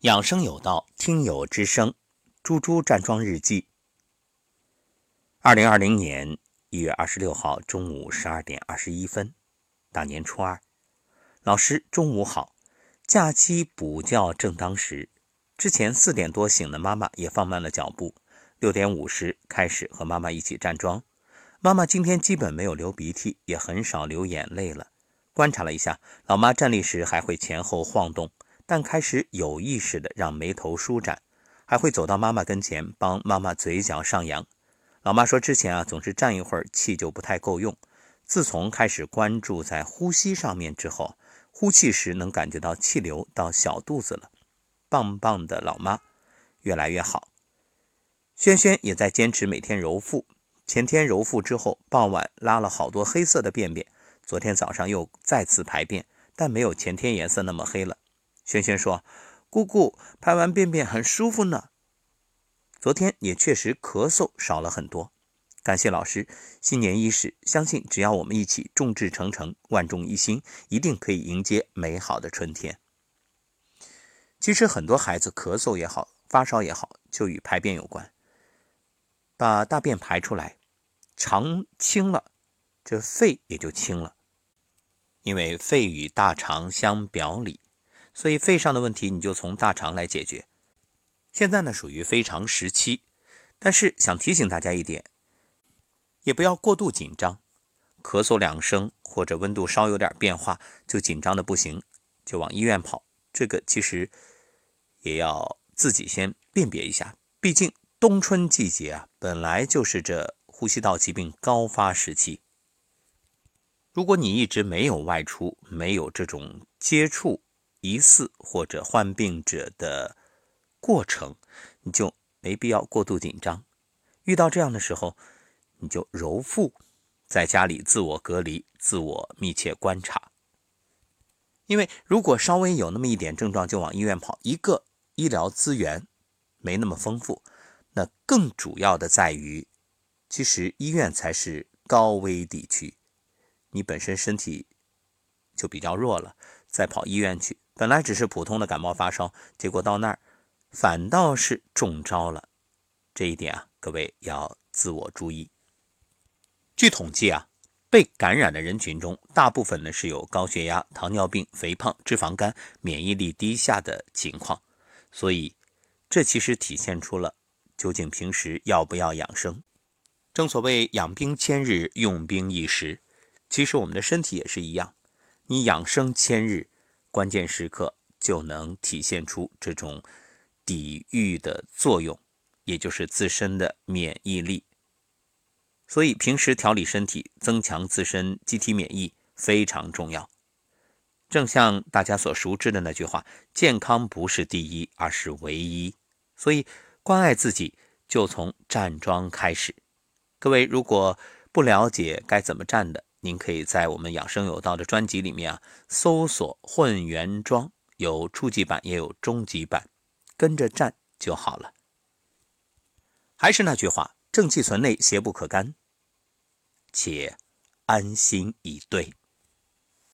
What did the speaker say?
养生有道，听友之声，猪猪站桩日记。二零二零年一月二十六号中午十二点二十一分，大年初二，老师中午好。假期补觉正当时，之前四点多醒的妈妈也放慢了脚步，六点五十开始和妈妈一起站桩。妈妈今天基本没有流鼻涕，也很少流眼泪了。观察了一下，老妈站立时还会前后晃动。但开始有意识的让眉头舒展，还会走到妈妈跟前帮妈妈嘴角上扬。老妈说之前啊总是站一会儿气就不太够用，自从开始关注在呼吸上面之后，呼气时能感觉到气流到小肚子了。棒棒的老妈，越来越好。轩轩也在坚持每天揉腹，前天揉腹之后，傍晚拉了好多黑色的便便，昨天早上又再次排便，但没有前天颜色那么黑了。轩轩说：“姑姑排完便便很舒服呢。昨天也确实咳嗽少了很多。感谢老师，新年伊始，相信只要我们一起众志成城、万众一心，一定可以迎接美好的春天。其实很多孩子咳嗽也好，发烧也好，就与排便有关。把大便排出来，肠清了，这肺也就清了，因为肺与大肠相表里。”所以肺上的问题，你就从大肠来解决。现在呢，属于非常时期，但是想提醒大家一点，也不要过度紧张。咳嗽两声或者温度稍有点变化，就紧张的不行，就往医院跑。这个其实也要自己先辨别一下。毕竟冬春季节啊，本来就是这呼吸道疾病高发时期。如果你一直没有外出，没有这种接触，疑似或者患病者的过程，你就没必要过度紧张。遇到这样的时候，你就揉腹，在家里自我隔离、自我密切观察。因为如果稍微有那么一点症状就往医院跑，一个医疗资源没那么丰富，那更主要的在于，其实医院才是高危地区，你本身身体就比较弱了，再跑医院去。本来只是普通的感冒发烧，结果到那儿反倒是中招了。这一点啊，各位要自我注意。据统计啊，被感染的人群中，大部分呢是有高血压、糖尿病、肥胖、脂肪肝、免疫力低下的情况。所以，这其实体现出了究竟平时要不要养生。正所谓养兵千日，用兵一时。其实我们的身体也是一样，你养生千日。关键时刻就能体现出这种抵御的作用，也就是自身的免疫力。所以平时调理身体，增强自身机体免疫非常重要。正像大家所熟知的那句话：“健康不是第一，而是唯一。”所以关爱自己就从站桩开始。各位如果不了解该怎么站的，您可以在我们养生有道的专辑里面啊，搜索“混元桩”，有初级版也有中级版，跟着站就好了。还是那句话，正气存内，邪不可干，且安心以对。